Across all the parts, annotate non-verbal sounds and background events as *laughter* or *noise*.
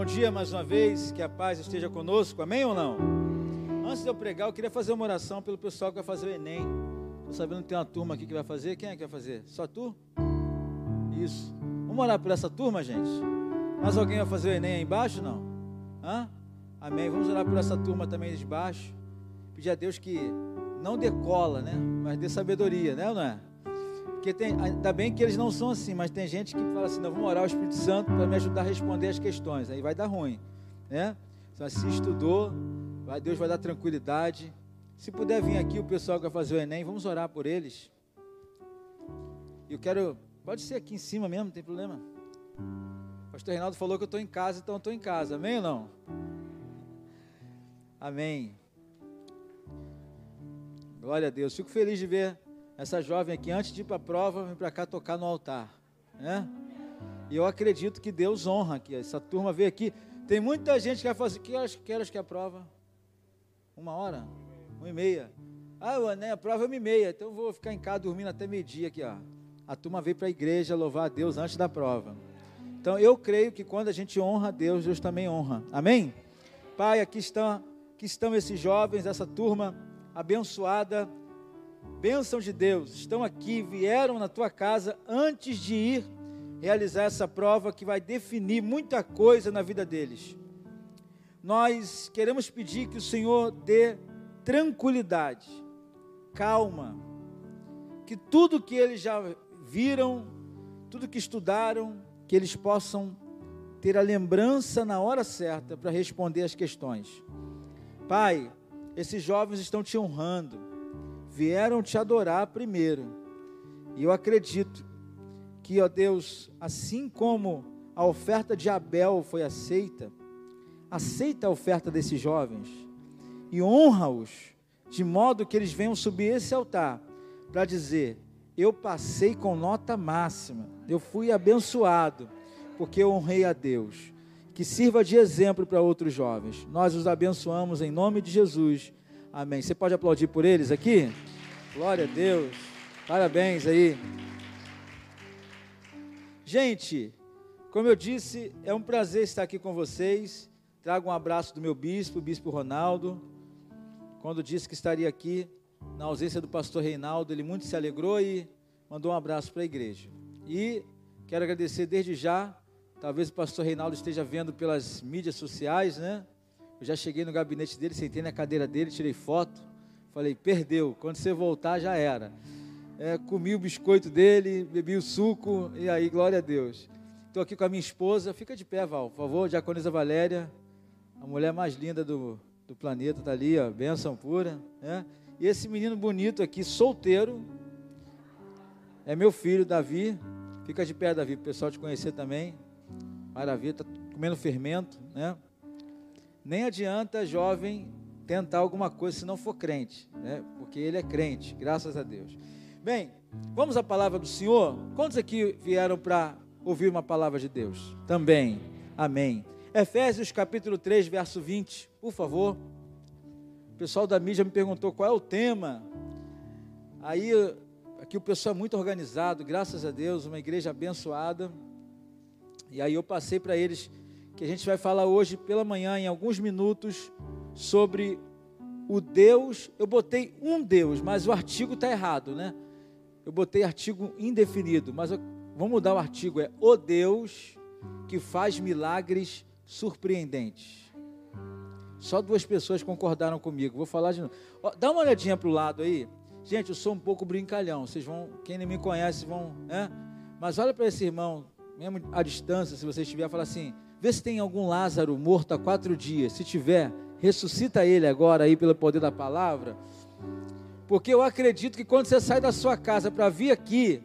Bom dia mais uma vez, que a paz esteja conosco, amém ou não? Antes de eu pregar, eu queria fazer uma oração pelo pessoal que vai fazer o Enem. Estou sabendo que tem uma turma aqui que vai fazer. Quem é que vai fazer? Só tu? Isso. Vamos orar por essa turma, gente? Mais alguém vai fazer o Enem aí embaixo? Não? Hã? Amém. Vamos orar por essa turma também de baixo. Pedir a Deus que não decola, né? Mas dê sabedoria, né ou não é? Porque tem, ainda bem que eles não são assim, mas tem gente que fala assim: não, vamos orar o Espírito Santo para me ajudar a responder as questões. Aí vai dar ruim, né? Então, se estudou, vai, Deus vai dar tranquilidade. Se puder vir aqui o pessoal que vai fazer o Enem, vamos orar por eles. Eu quero, pode ser aqui em cima mesmo, não tem problema. O pastor Reinaldo falou que eu estou em casa, então eu estou em casa, amém ou não? Amém. Glória a Deus. Fico feliz de ver essa jovem aqui, antes de ir para a prova, vem para cá tocar no altar. Né? E eu acredito que Deus honra aqui. Essa turma veio aqui. Tem muita gente que vai fazer. Que horas que, horas que é a prova? Uma hora? Uma e meia. Ah, né, a prova é uma e meia. Então eu vou ficar em casa dormindo até meio-dia aqui. Ó. A turma veio para a igreja louvar a Deus antes da prova. Então eu creio que quando a gente honra a Deus, Deus também honra. Amém? Pai, aqui estão, aqui estão esses jovens, essa turma abençoada bênção de Deus, estão aqui, vieram na tua casa antes de ir realizar essa prova que vai definir muita coisa na vida deles. Nós queremos pedir que o Senhor dê tranquilidade, calma, que tudo que eles já viram, tudo que estudaram, que eles possam ter a lembrança na hora certa para responder as questões. Pai, esses jovens estão te honrando vieram te adorar primeiro. E eu acredito que, ó Deus, assim como a oferta de Abel foi aceita, aceita a oferta desses jovens e honra-os, de modo que eles venham subir esse altar para dizer: Eu passei com nota máxima, eu fui abençoado, porque eu honrei a Deus. Que sirva de exemplo para outros jovens. Nós os abençoamos em nome de Jesus. Amém. Você pode aplaudir por eles aqui? Glória a Deus. Parabéns aí. Gente, como eu disse, é um prazer estar aqui com vocês. Trago um abraço do meu bispo, o bispo Ronaldo. Quando disse que estaria aqui, na ausência do pastor Reinaldo, ele muito se alegrou e mandou um abraço para a igreja. E quero agradecer desde já. Talvez o pastor Reinaldo esteja vendo pelas mídias sociais, né? Eu já cheguei no gabinete dele, sentei na cadeira dele, tirei foto. Falei, perdeu. Quando você voltar, já era. É, comi o biscoito dele, bebi o suco, e aí, glória a Deus. Estou aqui com a minha esposa. Fica de pé, Val, por favor. Diaconisa Valéria, a mulher mais linda do, do planeta, está ali, ó, benção pura. Né? E esse menino bonito aqui, solteiro, é meu filho, Davi. Fica de pé, Davi, para o pessoal te conhecer também. Maravilha, está comendo fermento, né? Nem adianta, jovem, tentar alguma coisa se não for crente, né? Porque ele é crente, graças a Deus. Bem, vamos à palavra do Senhor? Quantos aqui vieram para ouvir uma palavra de Deus? Também. Amém. Efésios capítulo 3, verso 20, por favor. O pessoal da mídia me perguntou qual é o tema. Aí, aqui o pessoal é muito organizado, graças a Deus, uma igreja abençoada. E aí eu passei para eles que a gente vai falar hoje pela manhã, em alguns minutos, sobre o Deus. Eu botei um Deus, mas o artigo está errado, né? Eu botei artigo indefinido, mas vamos mudar o artigo: é o Deus que faz milagres surpreendentes. Só duas pessoas concordaram comigo. Vou falar de novo. Ó, dá uma olhadinha para o lado aí. Gente, eu sou um pouco brincalhão. Vocês vão, quem não me conhece, vão, né? Mas olha para esse irmão, mesmo à distância, se você estiver, fala assim: Vê se tem algum Lázaro morto há quatro dias. Se tiver, ressuscita ele agora aí pelo poder da palavra. Porque eu acredito que quando você sai da sua casa para vir aqui,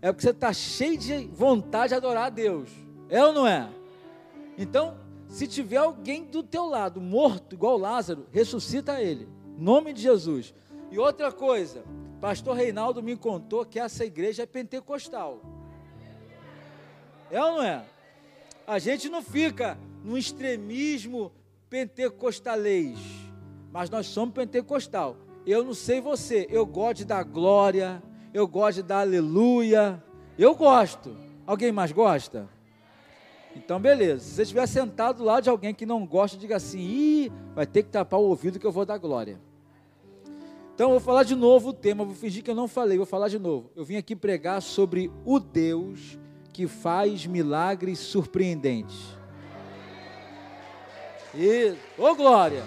é porque você está cheio de vontade de adorar a Deus. É ou não é? Então, se tiver alguém do teu lado morto, igual Lázaro, ressuscita ele. Nome de Jesus. E outra coisa, pastor Reinaldo me contou que essa igreja é pentecostal. É ou não é? A gente não fica no extremismo pentecostalês, mas nós somos pentecostal. Eu não sei você, eu gosto dar glória, eu gosto dar aleluia, eu gosto. Alguém mais gosta? Então, beleza. Se você estiver sentado lá de alguém que não gosta, diga assim: Ih, vai ter que tapar o ouvido que eu vou dar glória. Então, eu vou falar de novo o tema. Vou fingir que eu não falei, vou falar de novo. Eu vim aqui pregar sobre o Deus que faz milagres surpreendentes. Isso. Ô, glória!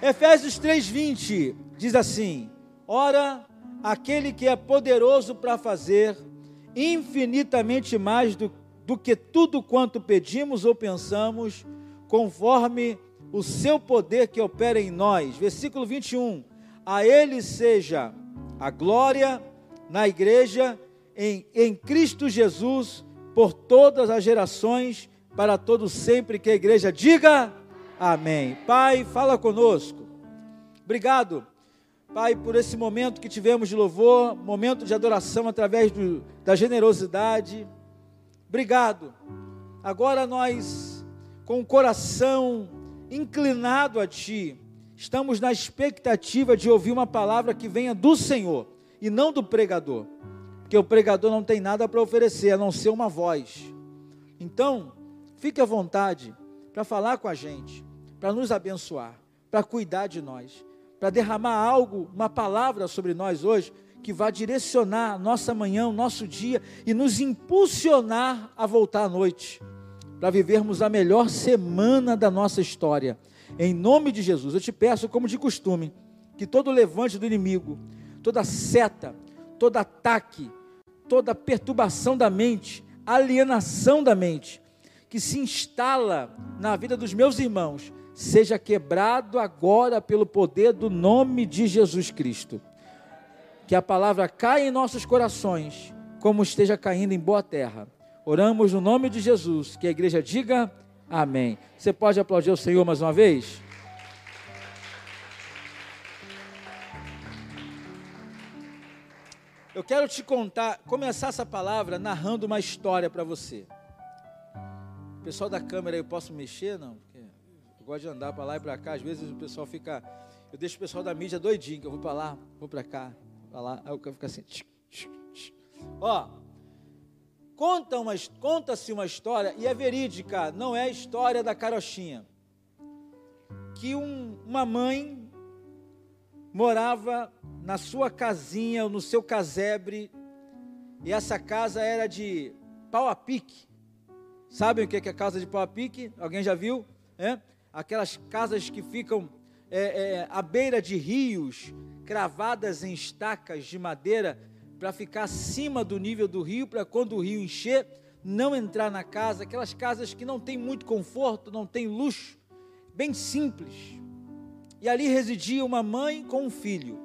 Efésios 3:20 diz assim: Ora, aquele que é poderoso para fazer infinitamente mais do, do que tudo quanto pedimos ou pensamos, conforme o seu poder que opera em nós. Versículo 21. A ele seja a glória na igreja em, em Cristo Jesus por todas as gerações, para todos sempre que a igreja diga amém. Pai, fala conosco. Obrigado Pai, por esse momento que tivemos de louvor, momento de adoração através do, da generosidade. Obrigado. Agora nós, com o coração inclinado a Ti, estamos na expectativa de ouvir uma palavra que venha do Senhor e não do pregador, porque o pregador não tem nada para oferecer a não ser uma voz. Então, fique à vontade para falar com a gente, para nos abençoar, para cuidar de nós para derramar algo, uma palavra sobre nós hoje, que vai direcionar nossa manhã, o nosso dia e nos impulsionar a voltar à noite, para vivermos a melhor semana da nossa história. Em nome de Jesus, eu te peço, como de costume, que todo levante do inimigo, toda seta, todo ataque, toda perturbação da mente, alienação da mente, que se instala na vida dos meus irmãos, seja quebrado agora pelo poder do nome de Jesus Cristo. Que a palavra caia em nossos corações, como esteja caindo em boa terra. Oramos no nome de Jesus, que a igreja diga amém. Você pode aplaudir o Senhor mais uma vez? Eu quero te contar, começar essa palavra narrando uma história para você. Pessoal da câmera, eu posso mexer? Não? Eu gosto de andar para lá e para cá. Às vezes o pessoal fica. Eu deixo o pessoal da mídia doidinho, que eu vou para lá, vou para cá, para lá. Aí o cara fica assim. Tch, tch, tch. Ó, conta uma, conta-se uma história, e é verídica, não é a história da carochinha. Que um, uma mãe morava na sua casinha, ou no seu casebre, e essa casa era de pau a pique. Sabem o que é, é casa de pau a pique? Alguém já viu? É? aquelas casas que ficam é, é, à beira de rios, cravadas em estacas de madeira, para ficar acima do nível do rio, para quando o rio encher, não entrar na casa, aquelas casas que não tem muito conforto, não tem luxo, bem simples. E ali residia uma mãe com um filho.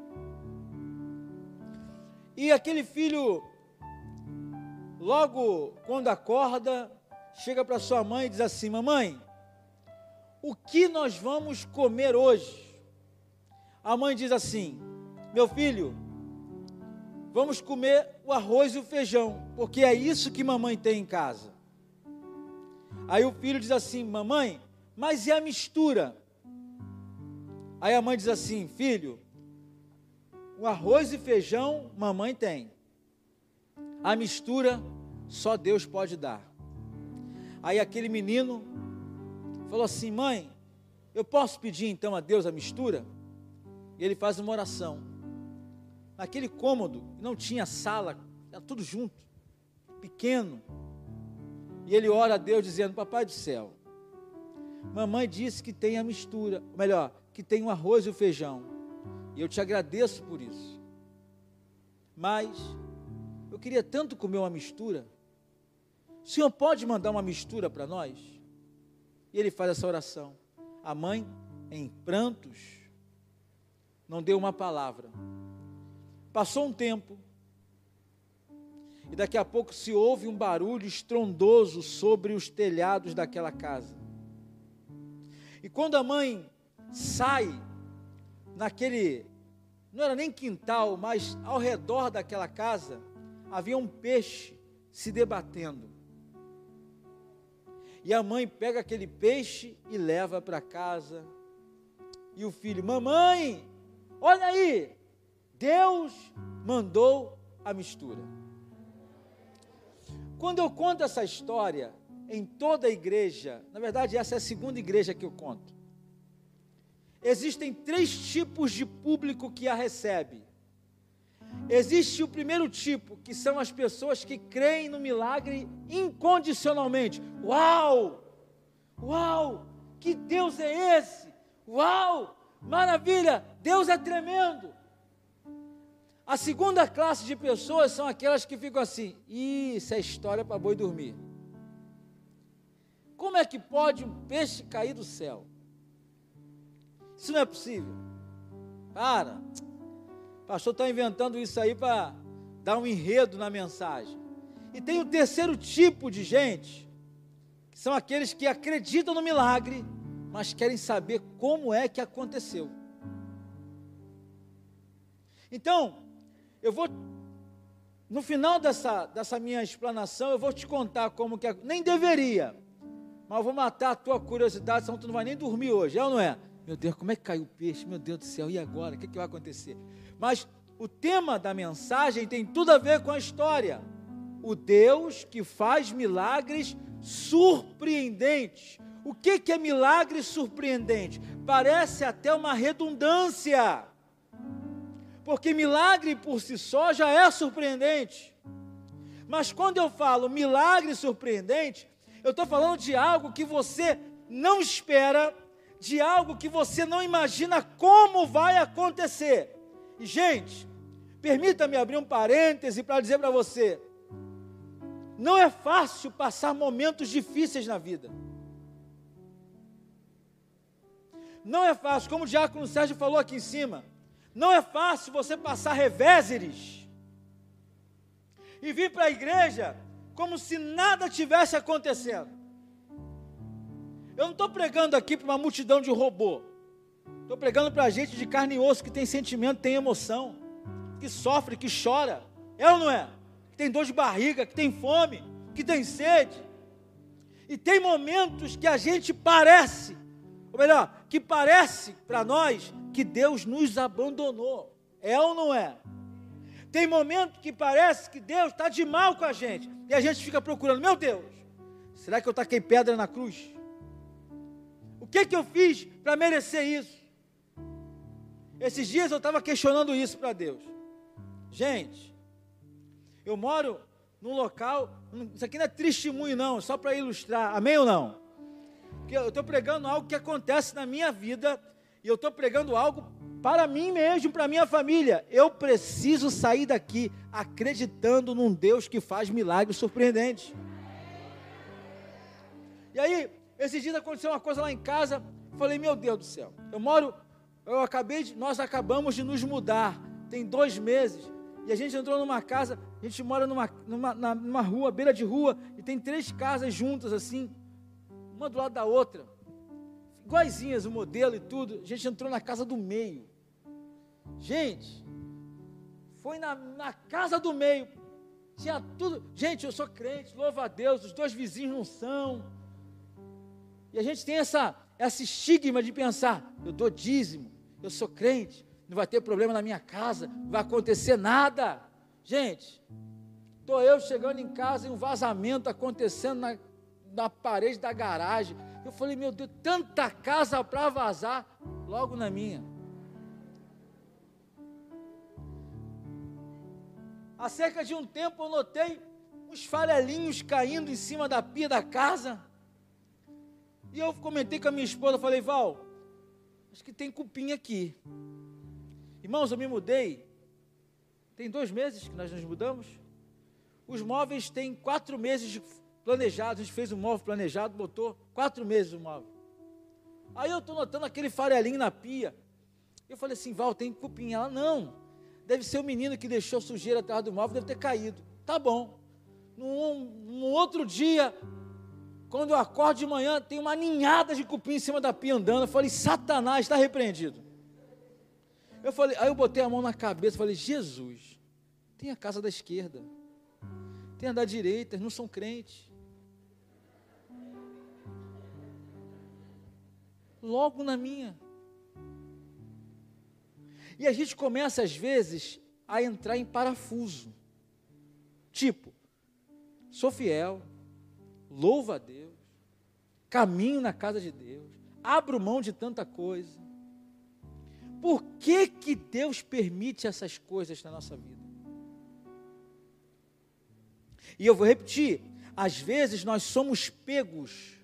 E aquele filho, logo quando acorda, chega para sua mãe e diz assim: Mamãe, o que nós vamos comer hoje? A mãe diz assim: Meu filho, vamos comer o arroz e o feijão, porque é isso que mamãe tem em casa. Aí o filho diz assim: Mamãe, mas e a mistura? Aí a mãe diz assim: Filho, o arroz e feijão mamãe tem, a mistura só Deus pode dar. Aí aquele menino falou assim: Mãe, eu posso pedir então a Deus a mistura? E ele faz uma oração. Naquele cômodo, não tinha sala, era tudo junto, pequeno. E ele ora a Deus dizendo: Papai do céu, mamãe disse que tem a mistura, ou melhor, que tem o arroz e o feijão. E eu te agradeço por isso. Mas eu queria tanto comer uma mistura. O senhor pode mandar uma mistura para nós? E ele faz essa oração. A mãe, em prantos, não deu uma palavra. Passou um tempo, e daqui a pouco se ouve um barulho estrondoso sobre os telhados daquela casa. E quando a mãe sai naquele, não era nem quintal, mas ao redor daquela casa, havia um peixe se debatendo. E a mãe pega aquele peixe e leva para casa. E o filho, mamãe, olha aí, Deus mandou a mistura. Quando eu conto essa história em toda a igreja, na verdade, essa é a segunda igreja que eu conto. Existem três tipos de público que a recebe. Existe o primeiro tipo, que são as pessoas que creem no milagre incondicionalmente. Uau! Uau! Que Deus é esse? Uau! Maravilha! Deus é tremendo! A segunda classe de pessoas são aquelas que ficam assim: isso é história para boi dormir. Como é que pode um peixe cair do céu? Isso não é possível. Para. O pastor está inventando isso aí para dar um enredo na mensagem. E tem o terceiro tipo de gente, que são aqueles que acreditam no milagre, mas querem saber como é que aconteceu. Então, eu vou, no final dessa, dessa minha explanação, eu vou te contar como que nem deveria, mas eu vou matar a tua curiosidade, senão tu não vai nem dormir hoje, é ou não é? Meu Deus, como é que caiu o peixe? Meu Deus do céu, e agora? O que, que vai acontecer? Mas o tema da mensagem tem tudo a ver com a história. O Deus que faz milagres surpreendentes. O que, que é milagre surpreendente? Parece até uma redundância porque milagre por si só já é surpreendente. Mas quando eu falo milagre surpreendente, eu estou falando de algo que você não espera, de algo que você não imagina como vai acontecer. E, gente, permita-me abrir um parêntese para dizer para você: não é fácil passar momentos difíceis na vida. Não é fácil, como o Diácono Sérgio falou aqui em cima. Não é fácil você passar revéseres e vir para a igreja como se nada tivesse acontecendo. Eu não estou pregando aqui para uma multidão de robô. Estou pregando para gente de carne e osso que tem sentimento, tem emoção, que sofre, que chora. É ou não é? Que tem dor de barriga, que tem fome, que tem sede. E tem momentos que a gente parece, ou melhor, que parece para nós que Deus nos abandonou. É ou não é? Tem momento que parece que Deus está de mal com a gente. E a gente fica procurando, meu Deus, será que eu taquei pedra na cruz? Que que eu fiz para merecer isso? Esses dias eu estava questionando isso para Deus. Gente, eu moro num local, isso aqui não é testemunho não, só para ilustrar, amém ou não? Porque eu estou pregando algo que acontece na minha vida e eu estou pregando algo para mim mesmo, para minha família. Eu preciso sair daqui acreditando num Deus que faz milagres surpreendentes. E aí, esses dias aconteceu uma coisa lá em casa. Falei, meu Deus do céu, eu moro, eu acabei de, nós acabamos de nos mudar, tem dois meses. E a gente entrou numa casa, a gente mora numa, numa, numa rua, beira de rua, e tem três casas juntas assim, uma do lado da outra iguaizinhas o modelo e tudo. A gente entrou na casa do meio. Gente, foi na, na casa do meio. Tinha tudo. Gente, eu sou crente, louva a Deus, os dois vizinhos não são. E a gente tem essa, esse estigma de pensar: eu dou dízimo, eu sou crente, não vai ter problema na minha casa, não vai acontecer nada. Gente, estou eu chegando em casa e um vazamento acontecendo na, na parede da garagem. Eu falei, meu Deus, tanta casa para vazar, logo na minha. Há cerca de um tempo eu notei uns farelinhos caindo em cima da pia da casa. E eu comentei com a minha esposa, falei, Val, acho que tem cupim aqui. Irmãos, eu me mudei. Tem dois meses que nós nos mudamos. Os móveis têm quatro meses de planejado, a gente fez um móvel planejado, botou quatro meses o móvel. Aí eu estou notando aquele farelinho na pia. Eu falei assim, Val, tem cupim. Ela, não. Deve ser o menino que deixou sujeira atrás do móvel, deve ter caído. Tá bom. Num outro dia, quando eu acordo de manhã, tem uma ninhada de cupim em cima da pia andando. Eu falei, Satanás está repreendido. Eu falei, aí eu botei a mão na cabeça, falei, Jesus, tem a casa da esquerda, tem a da direita, não são crentes. logo na minha. E a gente começa, às vezes, a entrar em parafuso. Tipo, sou fiel, louvo a Deus, caminho na casa de Deus, abro mão de tanta coisa. Por que, que Deus permite essas coisas na nossa vida? E eu vou repetir: às vezes nós somos pegos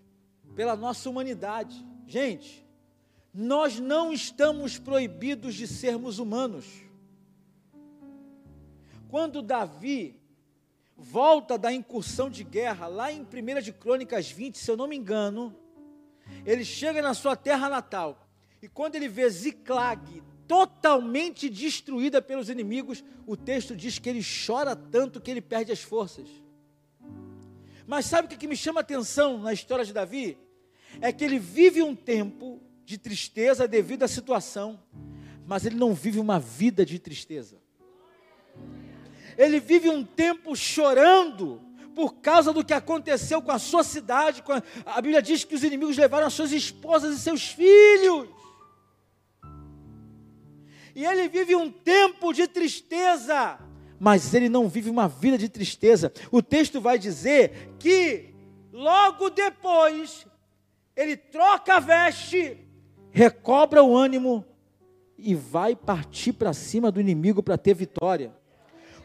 pela nossa humanidade. Gente, nós não estamos proibidos de sermos humanos. Quando Davi volta da incursão de guerra, lá em 1 de Crônicas 20, se eu não me engano, ele chega na sua terra natal, e quando ele vê Ziclag totalmente destruída pelos inimigos, o texto diz que ele chora tanto que ele perde as forças. Mas sabe o que me chama a atenção na história de Davi? É que ele vive um tempo de tristeza devido à situação, mas ele não vive uma vida de tristeza. Ele vive um tempo chorando por causa do que aconteceu com a sua cidade. A, Bíblia diz que os inimigos levaram as suas esposas e seus filhos. E ele vive um tempo de tristeza, mas ele não vive uma vida de tristeza. O texto vai dizer que logo depois ele troca a veste, recobra o ânimo e vai partir para cima do inimigo para ter vitória.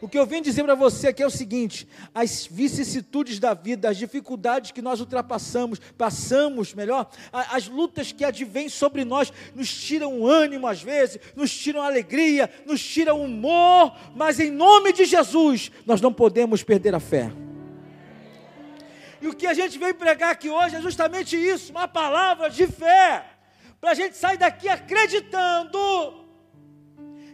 O que eu venho dizer para você aqui é o seguinte: as vicissitudes da vida, as dificuldades que nós ultrapassamos, passamos, melhor, as lutas que advêm sobre nós, nos tiram ânimo às vezes, nos tiram alegria, nos tiram humor, mas em nome de Jesus, nós não podemos perder a fé. E o que a gente veio pregar aqui hoje é justamente isso, uma palavra de fé, para a gente sair daqui acreditando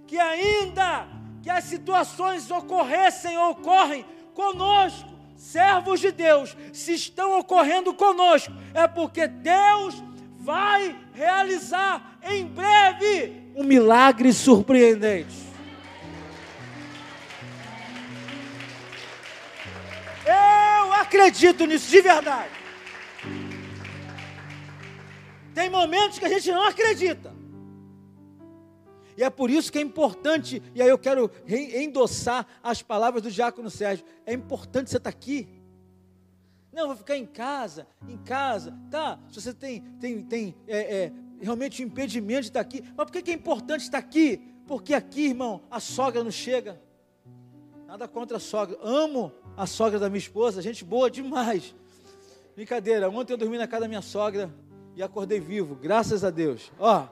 que ainda que as situações ocorressem ou ocorrem conosco, servos de Deus, se estão ocorrendo conosco, é porque Deus vai realizar em breve um milagre surpreendente. Eu acredito nisso de verdade. Tem momentos que a gente não acredita. E é por isso que é importante, e aí eu quero endossar as palavras do Diácono Sérgio. É importante você estar aqui. Não, vou ficar em casa, em casa, tá? Se você tem, tem, tem é, é, realmente um impedimento de estar aqui, mas por que, que é importante estar aqui? Porque aqui, irmão, a sogra não chega. Nada contra a sogra. Amo a sogra da minha esposa, gente boa demais. Brincadeira, ontem eu dormi na casa da minha sogra e acordei vivo, graças a Deus. Ó,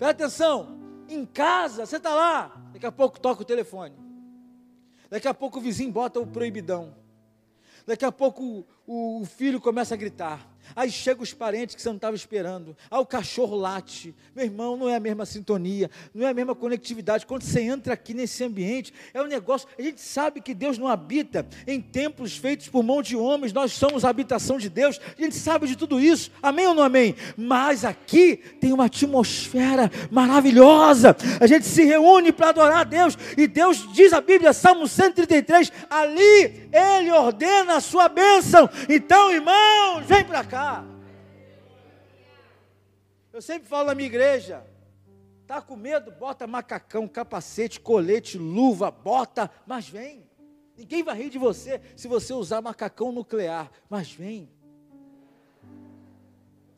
Presta atenção, em casa, você está lá, daqui a pouco toca o telefone. Daqui a pouco o vizinho bota o proibidão. Daqui a pouco o, o filho começa a gritar. Aí chegam os parentes que você não estava esperando. Aí o cachorro late. Meu irmão, não é a mesma sintonia, não é a mesma conectividade. Quando você entra aqui nesse ambiente, é um negócio. A gente sabe que Deus não habita em templos feitos por mão de homens, nós somos a habitação de Deus. A gente sabe de tudo isso. Amém ou não amém? Mas aqui tem uma atmosfera maravilhosa. A gente se reúne para adorar a Deus. E Deus diz a Bíblia, Salmo 133, ali Ele ordena a sua bênção. Então, irmãos, vem para cá. Eu sempre falo na minha igreja, tá com medo, bota macacão, capacete, colete, luva, bota, mas vem. Ninguém vai rir de você se você usar macacão nuclear, mas vem.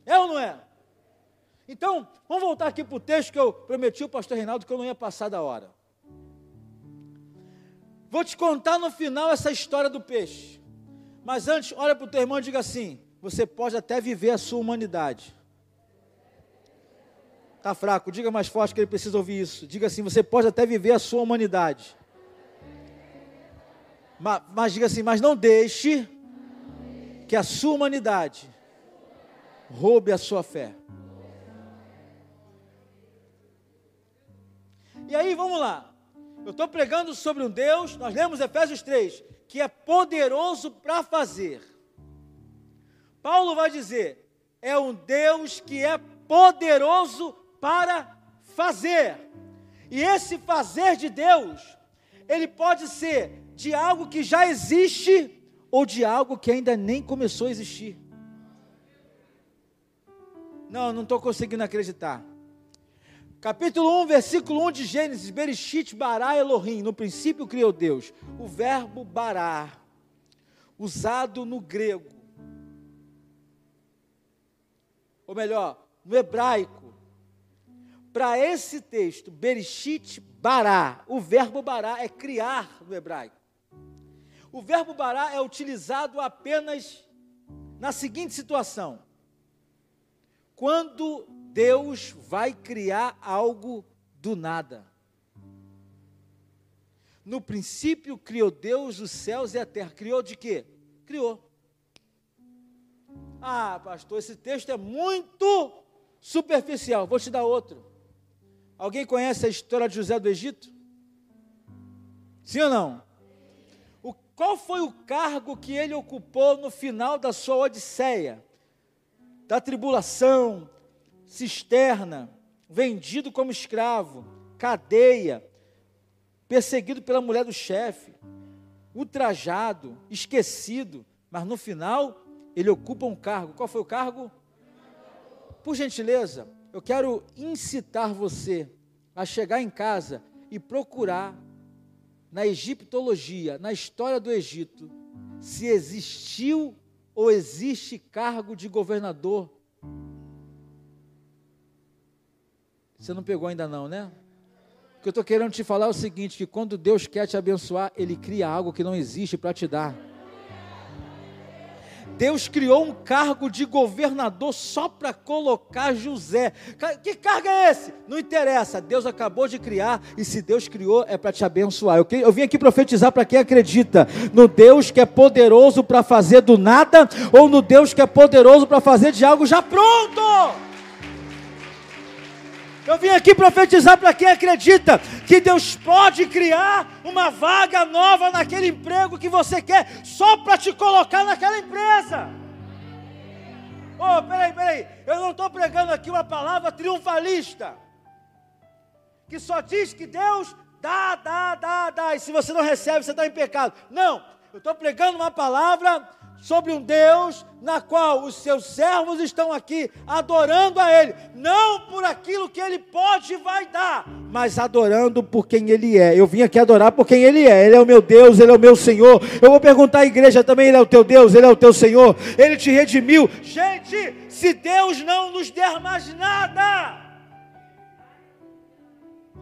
É ou não é? Então, vamos voltar aqui para o texto que eu prometi ao pastor Reinaldo que eu não ia passar da hora. Vou te contar no final essa história do peixe. Mas antes, olha para o teu irmão e diga assim: você pode até viver a sua humanidade. Está fraco, diga mais forte que ele precisa ouvir isso. Diga assim: você pode até viver a sua humanidade. Mas, mas diga assim: mas não deixe que a sua humanidade roube a sua fé. E aí, vamos lá. Eu estou pregando sobre um Deus, nós lemos Efésios 3, que é poderoso para fazer Paulo vai dizer: é um Deus que é poderoso para fazer. E esse fazer de Deus, ele pode ser de algo que já existe ou de algo que ainda nem começou a existir. Não, não estou conseguindo acreditar. Capítulo 1, versículo 1 de Gênesis, Bereshit bara Elohim, no princípio criou Deus. O verbo barar usado no grego, ou melhor, no hebraico, para esse texto, Bereshit bará, o verbo bará é criar no hebraico. O verbo bará é utilizado apenas na seguinte situação: quando Deus vai criar algo do nada. No princípio criou Deus os céus e a terra. Criou de quê? Criou. Ah, pastor, esse texto é muito superficial. Vou te dar outro. Alguém conhece a história de José do Egito? Sim ou não? O, qual foi o cargo que ele ocupou no final da sua odisseia? Da tribulação, cisterna, vendido como escravo, cadeia, perseguido pela mulher do chefe, ultrajado, esquecido, mas no final ele ocupa um cargo. Qual foi o cargo? Por gentileza, eu quero incitar você a chegar em casa e procurar na egiptologia, na história do Egito, se existiu ou existe cargo de governador. Você não pegou ainda não, né? O que eu estou querendo te falar é o seguinte: que quando Deus quer te abençoar, Ele cria algo que não existe para te dar. Deus criou um cargo de governador só para colocar José. Que cargo é esse? Não interessa, Deus acabou de criar e se Deus criou é para te abençoar. Eu, eu vim aqui profetizar para quem acredita no Deus que é poderoso para fazer do nada ou no Deus que é poderoso para fazer de algo já pronto. Eu vim aqui profetizar para quem acredita que Deus pode criar uma vaga nova naquele emprego que você quer, só para te colocar naquela empresa. Oh, peraí, peraí, eu não estou pregando aqui uma palavra triunfalista, que só diz que Deus dá, dá, dá, dá, e se você não recebe, você está em pecado. Não, eu estou pregando uma palavra sobre um Deus na qual os seus servos estão aqui adorando a Ele, não por aquilo que Ele pode e vai dar, mas adorando por quem Ele é. Eu vim aqui adorar por quem Ele é. Ele é o meu Deus, Ele é o meu Senhor. Eu vou perguntar à igreja também: Ele é o teu Deus, Ele é o teu Senhor, Ele te redimiu. Gente, se Deus não nos der mais nada,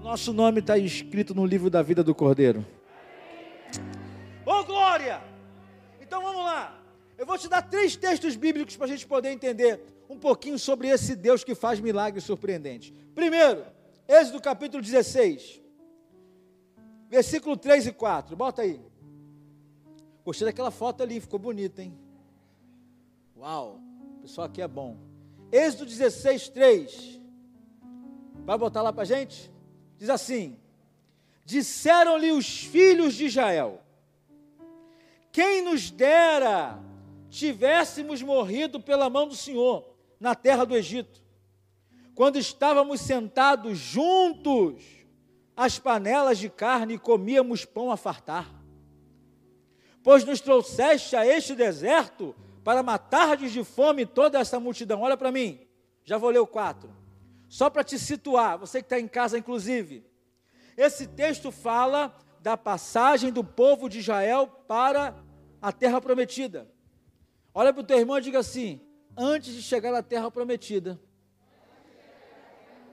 nosso nome está escrito no livro da vida do Cordeiro. Oh glória! Eu vou te dar três textos bíblicos para a gente poder entender um pouquinho sobre esse Deus que faz milagres surpreendentes. Primeiro, Êxodo capítulo 16, versículo 3 e 4. Bota aí. Gostei daquela foto ali, ficou bonita, hein? Uau, o pessoal aqui é bom. Êxodo 16, 3. Vai botar lá para gente? Diz assim: Disseram-lhe os filhos de Israel: Quem nos dera tivéssemos morrido pela mão do Senhor na terra do Egito, quando estávamos sentados juntos às panelas de carne e comíamos pão a fartar. Pois nos trouxeste a este deserto para matar de fome toda essa multidão. Olha para mim, já vou ler o 4. Só para te situar, você que está em casa, inclusive. Esse texto fala da passagem do povo de Israel para a terra prometida. Olha para o teu irmão e diga assim: antes de chegar na terra prometida,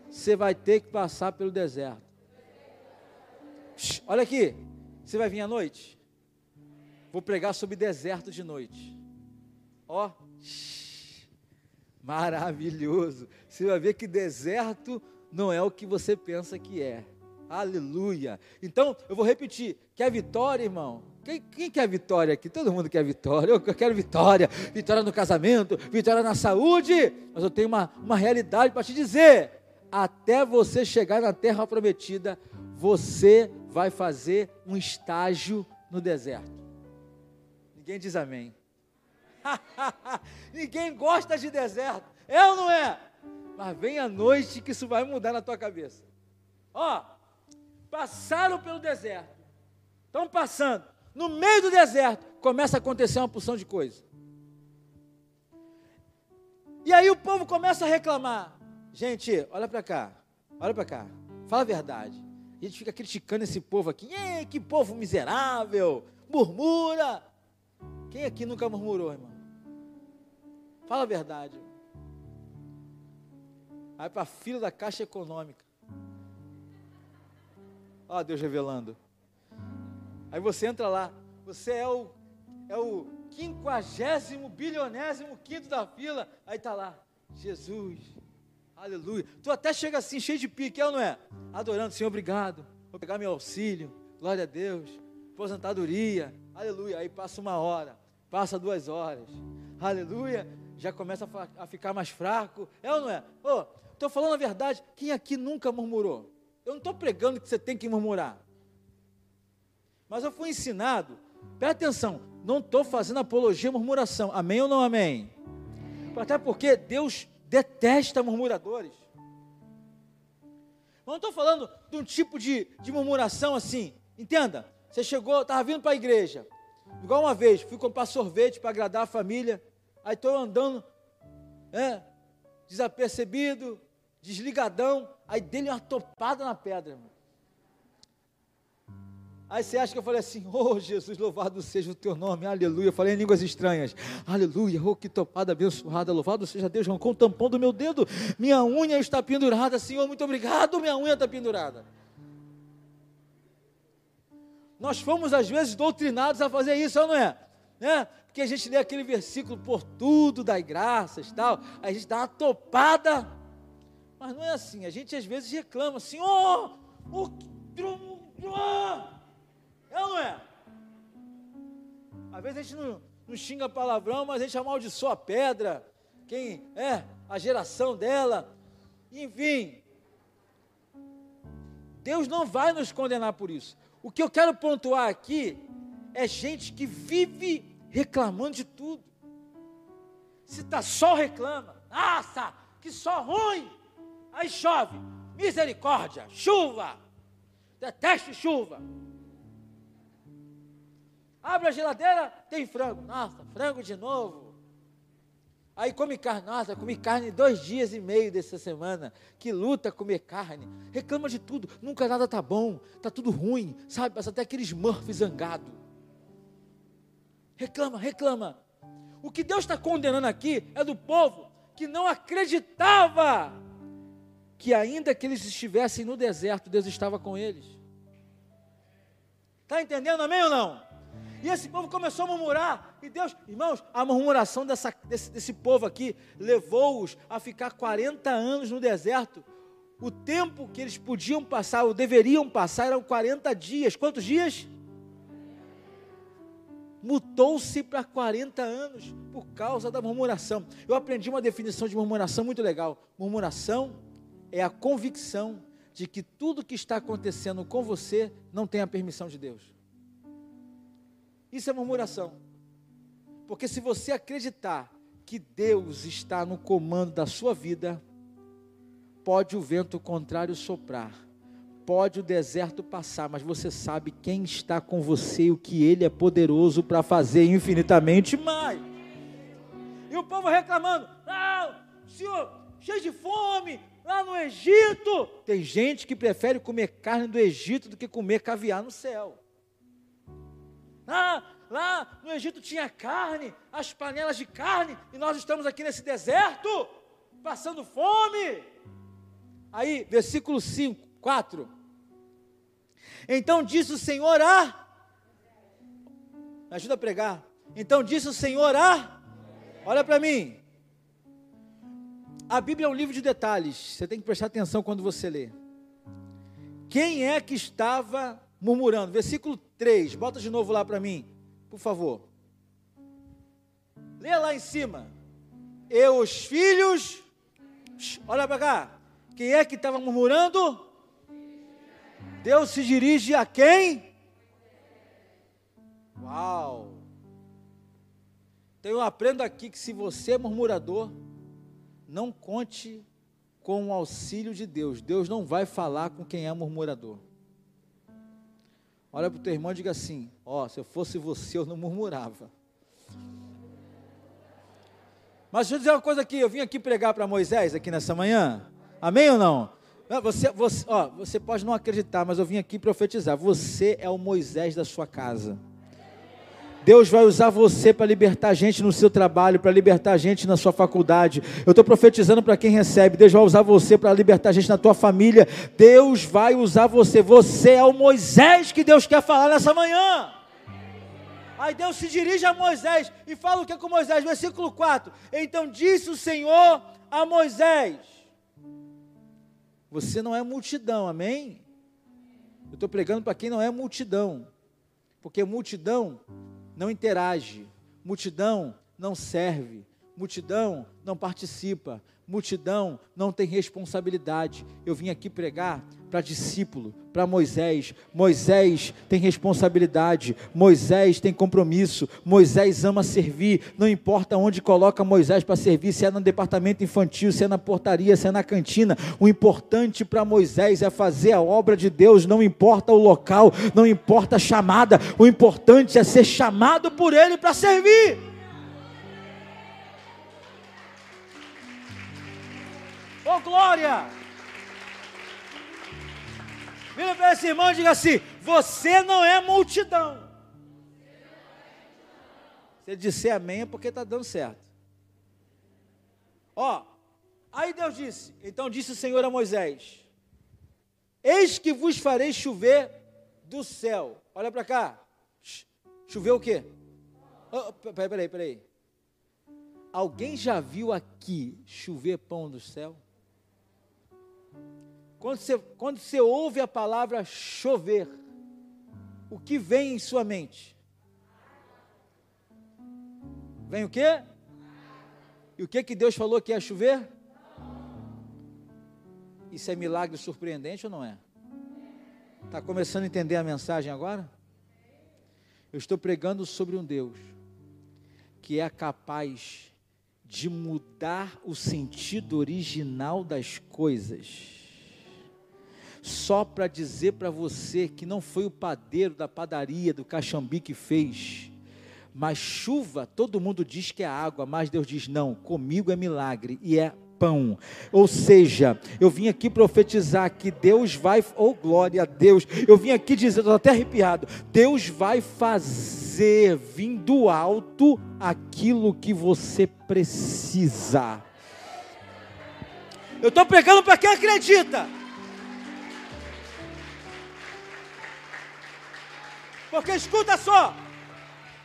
você vai ter que passar pelo deserto. olha aqui, você vai vir à noite? Vou pregar sobre deserto de noite. Ó, maravilhoso. Você vai ver que deserto não é o que você pensa que é. Aleluia. Então, eu vou repetir: quer vitória, irmão? Quem, quem, quer vitória aqui? Todo mundo quer vitória. Eu, quero vitória. Vitória no casamento, vitória na saúde. Mas eu tenho uma, uma realidade para te dizer: até você chegar na terra prometida, você vai fazer um estágio no deserto. Ninguém diz amém. *laughs* Ninguém gosta de deserto. É ou não é? Mas vem a noite que isso vai mudar na tua cabeça. Ó, passaram pelo deserto, estão passando, no meio do deserto, começa a acontecer uma porção de coisa. E aí o povo começa a reclamar. Gente, olha para cá, olha para cá, fala a verdade. A gente fica criticando esse povo aqui. Ei, que povo miserável, murmura. Quem aqui nunca murmurou, irmão? Fala a verdade. Vai para a fila da Caixa Econômica. Ó, Deus revelando. Aí você entra lá. Você é o é o quinquagésimo, bilionésimo quinto da fila. Aí tá lá. Jesus. Aleluia. Tu até chega assim, cheio de pique, é ou não é? Adorando, Senhor, obrigado. Vou pegar meu auxílio. Glória a Deus. Aposentadoria. Aleluia. Aí passa uma hora. Passa duas horas. Aleluia. Já começa a, a ficar mais fraco. É ou não é? Ô, estou falando a verdade. Quem aqui nunca murmurou? Eu não estou pregando que você tem que murmurar. Mas eu fui ensinado. Presta atenção. Não estou fazendo apologia à murmuração. Amém ou não amém? Até porque Deus detesta murmuradores. Mas não estou falando de um tipo de, de murmuração assim. Entenda, você chegou, estava vindo para a igreja. Igual uma vez, fui comprar sorvete para agradar a família. Aí estou andando, é, desapercebido, desligadão. Aí dele uma topada na pedra, irmão. Aí você acha que eu falei assim, oh Jesus, louvado seja o teu nome, aleluia. Eu falei em línguas estranhas, aleluia, oh que topada abençoada, louvado seja Deus, arrancou o tampão do meu dedo, minha unha está pendurada, Senhor, muito obrigado, minha unha está pendurada. Nós fomos às vezes doutrinados a fazer isso, não é? Né? Porque a gente lê aquele versículo, por tudo dai graças, tal, a gente dá uma topada, mas não é assim, a gente às vezes reclama, Senhor, o que é ou não é? Às vezes a gente não, não xinga palavrão, mas a gente amaldiçoa a pedra, quem é, a geração dela, enfim. Deus não vai nos condenar por isso. O que eu quero pontuar aqui é gente que vive reclamando de tudo. Se está sol, reclama. Nossa, que sol ruim! Aí chove. Misericórdia, chuva. Detesto chuva. Abre a geladeira, tem frango. Nossa, frango de novo. Aí come carne. Nossa, comi carne dois dias e meio dessa semana. Que luta comer carne. Reclama de tudo. Nunca nada tá bom. Tá tudo ruim. Sabe? Passa até aqueles Smurf zangado. Reclama, reclama. O que Deus está condenando aqui é do povo que não acreditava que ainda que eles estivessem no deserto, Deus estava com eles. Está entendendo, amém ou não? E esse povo começou a murmurar. E Deus, irmãos, a murmuração dessa, desse, desse povo aqui levou-os a ficar 40 anos no deserto. O tempo que eles podiam passar, ou deveriam passar, eram 40 dias. Quantos dias? Mutou-se para 40 anos por causa da murmuração. Eu aprendi uma definição de murmuração muito legal. Murmuração é a convicção de que tudo que está acontecendo com você não tem a permissão de Deus. Isso é murmuração. Porque se você acreditar que Deus está no comando da sua vida, pode o vento contrário soprar, pode o deserto passar, mas você sabe quem está com você e o que Ele é poderoso para fazer infinitamente mais. E o povo reclamando: ah, senhor, cheio de fome, lá no Egito. Tem gente que prefere comer carne do Egito do que comer caviar no céu. Ah, lá no Egito tinha carne, as panelas de carne, e nós estamos aqui nesse deserto, passando fome. Aí, versículo 5, 4. Então disse o Senhor a. Me ajuda a pregar. Então disse o Senhor a. Olha para mim. A Bíblia é um livro de detalhes. Você tem que prestar atenção quando você lê. Quem é que estava murmurando. Versículo 3, bota de novo lá para mim, por favor. Leia lá em cima. E os filhos, olha para cá. Quem é que estava murmurando? Deus se dirige a quem? Uau! Então eu aprendo aqui que se você é murmurador, não conte com o auxílio de Deus. Deus não vai falar com quem é murmurador. Olha para o teu irmão e diga assim: Ó, oh, se eu fosse você, eu não murmurava. Mas deixa eu dizer uma coisa aqui: eu vim aqui pregar para Moisés aqui nessa manhã. Amém ou não? Você, você, ó, você pode não acreditar, mas eu vim aqui profetizar. Você é o Moisés da sua casa. Deus vai usar você para libertar gente no seu trabalho, para libertar gente na sua faculdade. Eu estou profetizando para quem recebe. Deus vai usar você para libertar gente na tua família. Deus vai usar você. Você é o Moisés que Deus quer falar nessa manhã. Aí Deus se dirige a Moisés e fala o que é com Moisés? Versículo 4. Então disse o Senhor a Moisés: Você não é multidão, amém? Eu estou pregando para quem não é multidão, porque multidão não interage, multidão não serve, multidão não participa, multidão não tem responsabilidade. Eu vim aqui pregar para discípulo, para Moisés. Moisés tem responsabilidade, Moisés tem compromisso, Moisés ama servir. Não importa onde coloca Moisés para servir, se é no departamento infantil, se é na portaria, se é na cantina. O importante para Moisés é fazer a obra de Deus, não importa o local, não importa a chamada, o importante é ser chamado por Ele para servir. Oh glória! Vira para esse irmão e diga assim: Você não é multidão. Se disser amém é porque está dando certo. Ó, aí Deus disse: Então disse o Senhor a Moisés: Eis que vos farei chover do céu. Olha para cá. Choveu o quê? Oh, peraí, peraí, peraí. Alguém já viu aqui chover pão do céu? Quando você, quando você ouve a palavra chover, o que vem em sua mente? Vem o quê? E o que que Deus falou que ia chover? Isso é milagre surpreendente ou não é? Está começando a entender a mensagem agora? Eu estou pregando sobre um Deus que é capaz de mudar o sentido original das coisas só para dizer para você que não foi o padeiro da padaria do Caxambi que fez. Mas chuva, todo mundo diz que é água, mas Deus diz: não, comigo é milagre e é pão. Ou seja, eu vim aqui profetizar que Deus vai, oh glória a Deus, eu vim aqui dizer, estou até arrepiado, Deus vai fazer vindo do alto aquilo que você precisa. Eu estou pregando para quem acredita. Porque escuta só,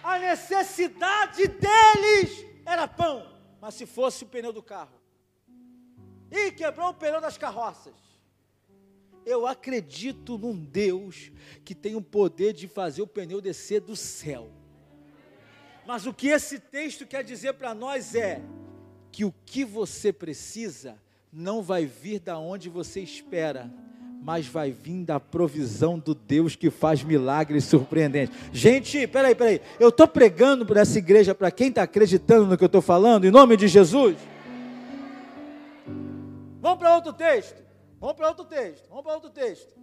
a necessidade deles era pão, mas se fosse o pneu do carro, e quebrou o pneu das carroças. Eu acredito num Deus que tem o poder de fazer o pneu descer do céu. Mas o que esse texto quer dizer para nós é que o que você precisa não vai vir da onde você espera, mas vai vir da provisão do Deus que faz milagres surpreendentes. Gente, peraí, peraí, eu estou pregando para essa igreja, para quem está acreditando no que eu estou falando, em nome de Jesus. Vamos para outro texto. Vamos para outro texto. Vamos para outro texto.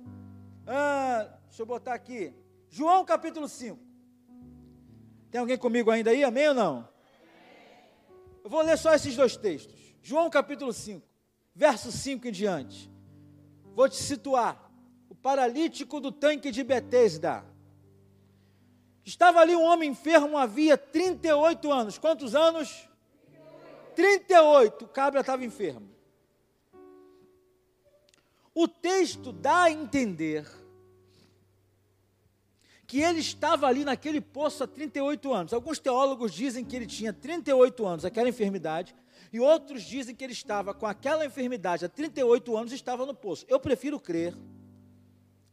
Ah, deixa eu botar aqui. João capítulo 5. Tem alguém comigo ainda aí? Amém ou não? Eu vou ler só esses dois textos. João capítulo 5, verso 5 em diante. Vou te situar. O paralítico do tanque de Betesda. Estava ali um homem enfermo havia 38 anos. Quantos anos? 38. O cabra estava enfermo. O texto dá a entender que ele estava ali naquele poço há 38 anos. Alguns teólogos dizem que ele tinha 38 anos, aquela enfermidade, e outros dizem que ele estava com aquela enfermidade há 38 anos e estava no poço. Eu prefiro crer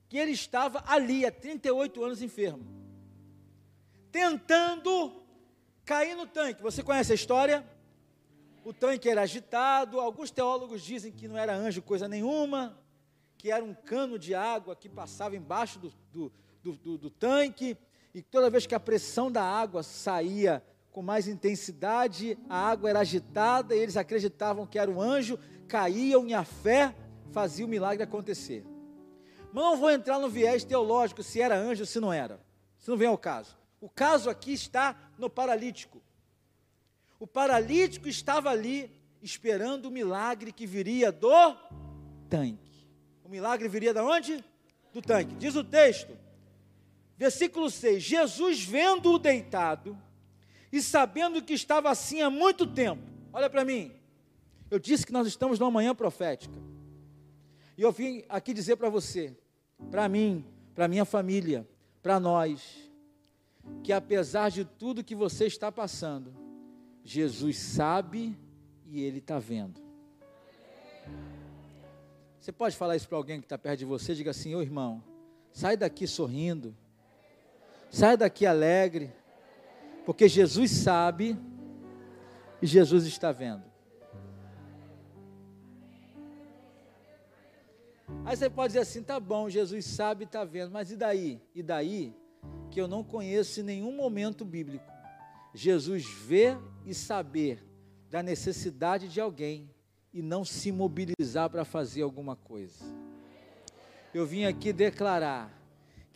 que ele estava ali há 38 anos enfermo, tentando cair no tanque. Você conhece a história? O tanque era agitado, alguns teólogos dizem que não era anjo coisa nenhuma, que era um cano de água que passava embaixo do, do, do, do, do tanque, e toda vez que a pressão da água saía com mais intensidade, a água era agitada, e eles acreditavam que era um anjo, caíam e a fé fazia o milagre acontecer. Mas não vou entrar no viés teológico se era anjo ou se não era. Isso não vem ao caso. O caso aqui está no paralítico. O paralítico estava ali esperando o milagre que viria do tanque. O milagre viria de onde? Do tanque. Diz o texto Versículo 6: Jesus vendo-o deitado e sabendo que estava assim há muito tempo. Olha para mim. Eu disse que nós estamos numa manhã profética. E eu vim aqui dizer para você, para mim, para minha família, para nós, que apesar de tudo que você está passando, Jesus sabe e Ele está vendo. Você pode falar isso para alguém que está perto de você? Diga assim: ô irmão, sai daqui sorrindo, sai daqui alegre, porque Jesus sabe e Jesus está vendo. Aí você pode dizer assim: tá bom, Jesus sabe e está vendo, mas e daí? E daí que eu não conheço em nenhum momento bíblico Jesus vê e saber da necessidade de alguém e não se mobilizar para fazer alguma coisa. Eu vim aqui declarar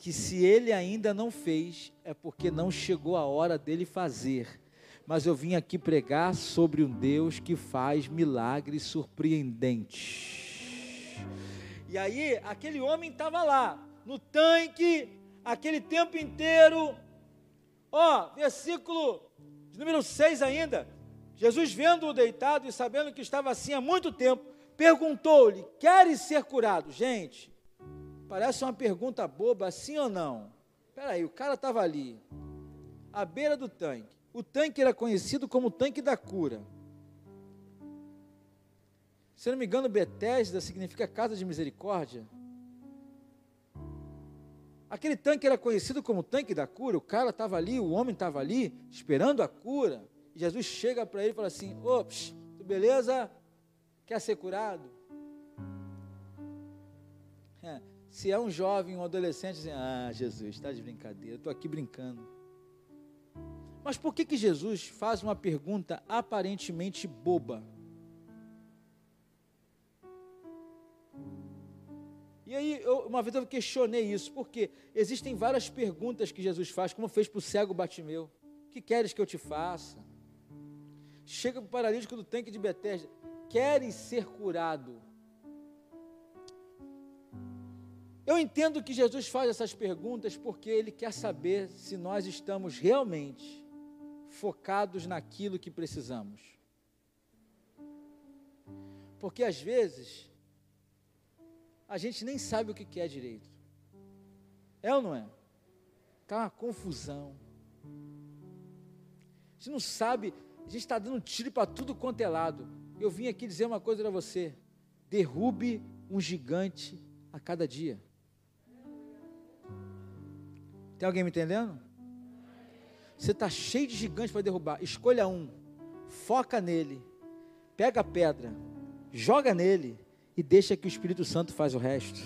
que se ele ainda não fez, é porque não chegou a hora dele fazer. Mas eu vim aqui pregar sobre um Deus que faz milagres surpreendentes. E aí, aquele homem estava lá, no tanque, aquele tempo inteiro. Ó, versículo de número 6 ainda. Jesus, vendo-o deitado e sabendo que estava assim há muito tempo, perguntou-lhe: Queres ser curado? Gente, parece uma pergunta boba, sim ou não? Espera aí, o cara estava ali, à beira do tanque. O tanque era conhecido como o tanque da cura. Se não me engano, Betesda significa casa de misericórdia. Aquele tanque era conhecido como tanque da cura. O cara estava ali, o homem estava ali, esperando a cura. E Jesus chega para ele e fala assim: Ops, beleza? Quer ser curado? Se é um jovem, um adolescente, assim, ah, Jesus, está de brincadeira, estou aqui brincando. Mas por que, que Jesus faz uma pergunta aparentemente boba? E aí, eu, uma vez eu questionei isso, porque existem várias perguntas que Jesus faz, como fez para o cego Batimeu. Que queres que eu te faça? Chega para o paralítico do tanque de Betesda. Queres ser curado? Eu entendo que Jesus faz essas perguntas porque Ele quer saber se nós estamos realmente focados naquilo que precisamos. Porque às vezes a gente nem sabe o que quer direito. É ou não é? Está uma confusão. A gente não sabe, a gente está dando tiro para tudo quanto é lado. Eu vim aqui dizer uma coisa para você: derrube um gigante a cada dia. Tem alguém me entendendo? Você está cheio de gigantes para derrubar. Escolha um, foca nele, pega a pedra, joga nele e deixa que o Espírito Santo faz o resto.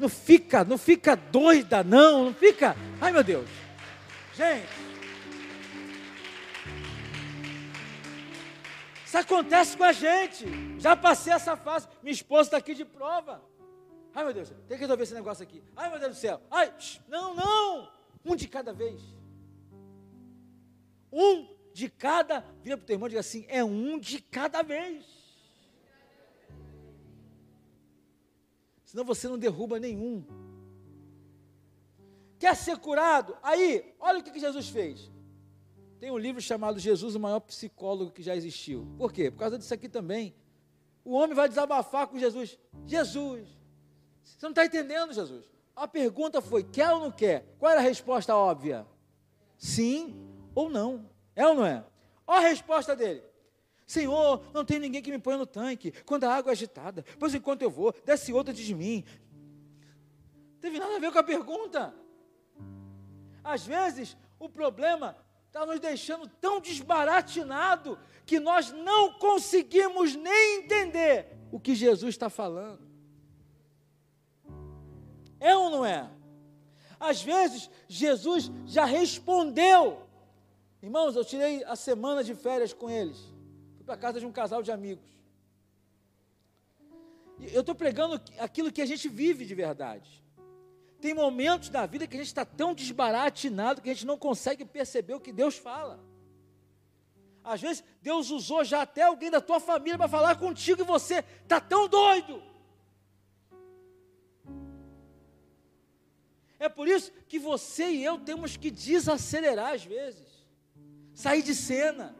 Não fica, não fica doida, não, não fica. Ai meu Deus. Gente. Isso acontece com a gente. Já passei essa fase. Minha esposa está aqui de prova. Ai meu Deus, tem que resolver esse negócio aqui. Ai meu Deus do céu. Ai, não, não. Um de cada vez. Um de cada. Vira para o teu irmão e diga assim: é um de cada vez. senão você não derruba nenhum. Quer ser curado? Aí, olha o que, Jesus fez. Tem um livro chamado Jesus, o maior psicólogo que já existiu. Por quê? Por causa disso aqui também. O homem vai desabafar com Jesus. Jesus, você não está entendendo, Jesus? A pergunta foi: quer ou não quer? Qual era a resposta óbvia? Sim ou não? É ou não é? Olha a resposta dele. Senhor, não tem ninguém que me ponha no tanque quando a água é agitada, pois enquanto eu vou, desce outra antes de mim. Não teve nada a ver com a pergunta. Às vezes, o problema está nos deixando tão desbaratinado que nós não conseguimos nem entender o que Jesus está falando. É ou não é? Às vezes, Jesus já respondeu. Irmãos, eu tirei a semana de férias com eles. Fui para casa de um casal de amigos. Eu estou pregando aquilo que a gente vive de verdade. Tem momentos da vida que a gente está tão desbaratinado que a gente não consegue perceber o que Deus fala. Às vezes, Deus usou já até alguém da tua família para falar contigo e você está tão doido. É por isso que você e eu temos que desacelerar às vezes, sair de cena.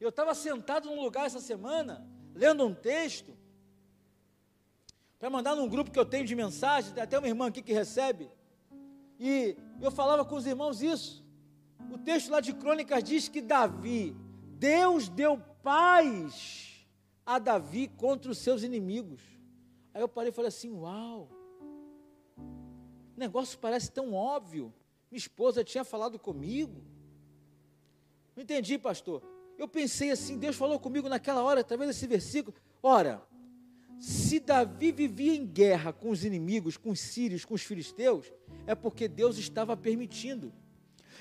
Eu estava sentado num lugar essa semana, lendo um texto, para mandar num grupo que eu tenho de mensagem, até uma irmã aqui que recebe, e eu falava com os irmãos isso. O texto lá de Crônicas diz que Davi, Deus deu paz a Davi contra os seus inimigos. Aí eu parei e falei assim: Uau, o negócio parece tão óbvio. Minha esposa tinha falado comigo. Não entendi, pastor. Eu pensei assim: Deus falou comigo naquela hora, através desse versículo. Ora, se Davi vivia em guerra com os inimigos, com os sírios, com os filisteus, é porque Deus estava permitindo.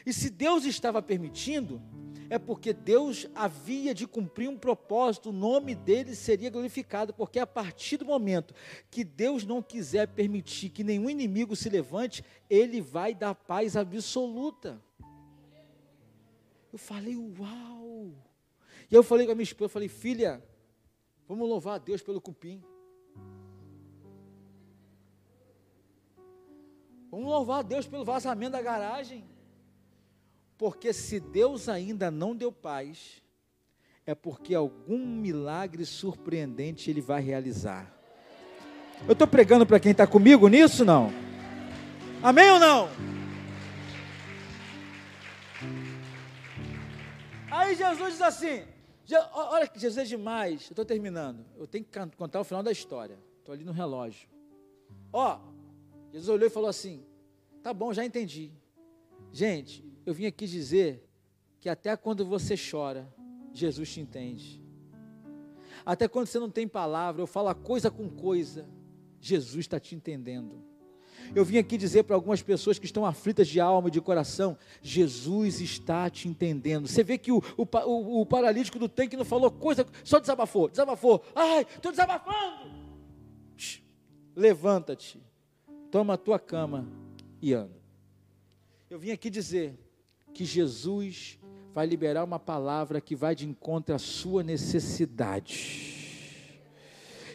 E se Deus estava permitindo, é porque Deus havia de cumprir um propósito, o nome dele seria glorificado, porque a partir do momento que Deus não quiser permitir que nenhum inimigo se levante, ele vai dar paz absoluta. Eu falei, uau! E eu falei com a minha esposa, eu falei, filha, vamos louvar a Deus pelo cupim. Vamos louvar a Deus pelo vazamento da garagem. Porque se Deus ainda não deu paz, é porque algum milagre surpreendente Ele vai realizar. Eu estou pregando para quem está comigo nisso, não? Amém ou não? Aí Jesus diz assim: olha que Jesus é demais. Eu estou terminando. Eu tenho que contar o final da história. Estou ali no relógio. Ó, Jesus olhou e falou assim: Tá bom, já entendi. Gente, eu vim aqui dizer que até quando você chora, Jesus te entende. Até quando você não tem palavra, eu falo coisa com coisa, Jesus está te entendendo. Eu vim aqui dizer para algumas pessoas que estão aflitas de alma e de coração: Jesus está te entendendo. Você vê que o, o, o, paralítico do tanque não falou coisa, só desabafou, desabafou. Ai, estou desabafando. Levanta-te, toma a tua cama e anda. Eu vim aqui dizer que Jesus vai liberar uma palavra que vai de encontro à sua necessidade.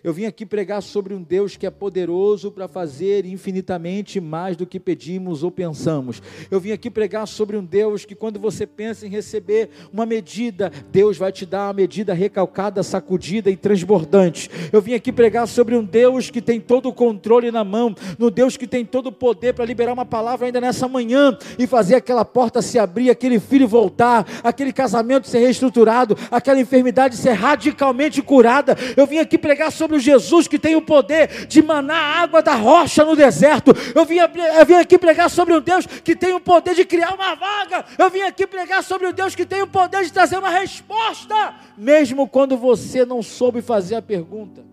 Eu vim aqui pregar sobre um Deus que é poderoso para fazer infinitamente mais do que pedimos ou pensamos. Eu vim aqui pregar sobre um Deus que, quando você pensa em receber uma medida, Deus vai te dar uma medida recalcada, sacudida e transbordante. Eu vim aqui pregar sobre um Deus que tem todo o controle na mão, no Deus que tem todo o poder para liberar uma palavra ainda nessa manhã e fazer aquela porta se abrir, aquele filho voltar, aquele casamento ser reestruturado, aquela enfermidade ser radicalmente curada. Eu vim aqui pregar sobre próprio Jesus que tem o poder de manar água da rocha no deserto. Eu vim, eu vim aqui pregar sobre um Deus que tem o poder de criar uma vaga. Eu vim aqui pregar sobre um Deus que tem o poder de trazer uma resposta, mesmo quando você não soube fazer a pergunta.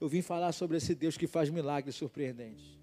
Eu vim falar sobre esse Deus que faz milagres surpreendentes.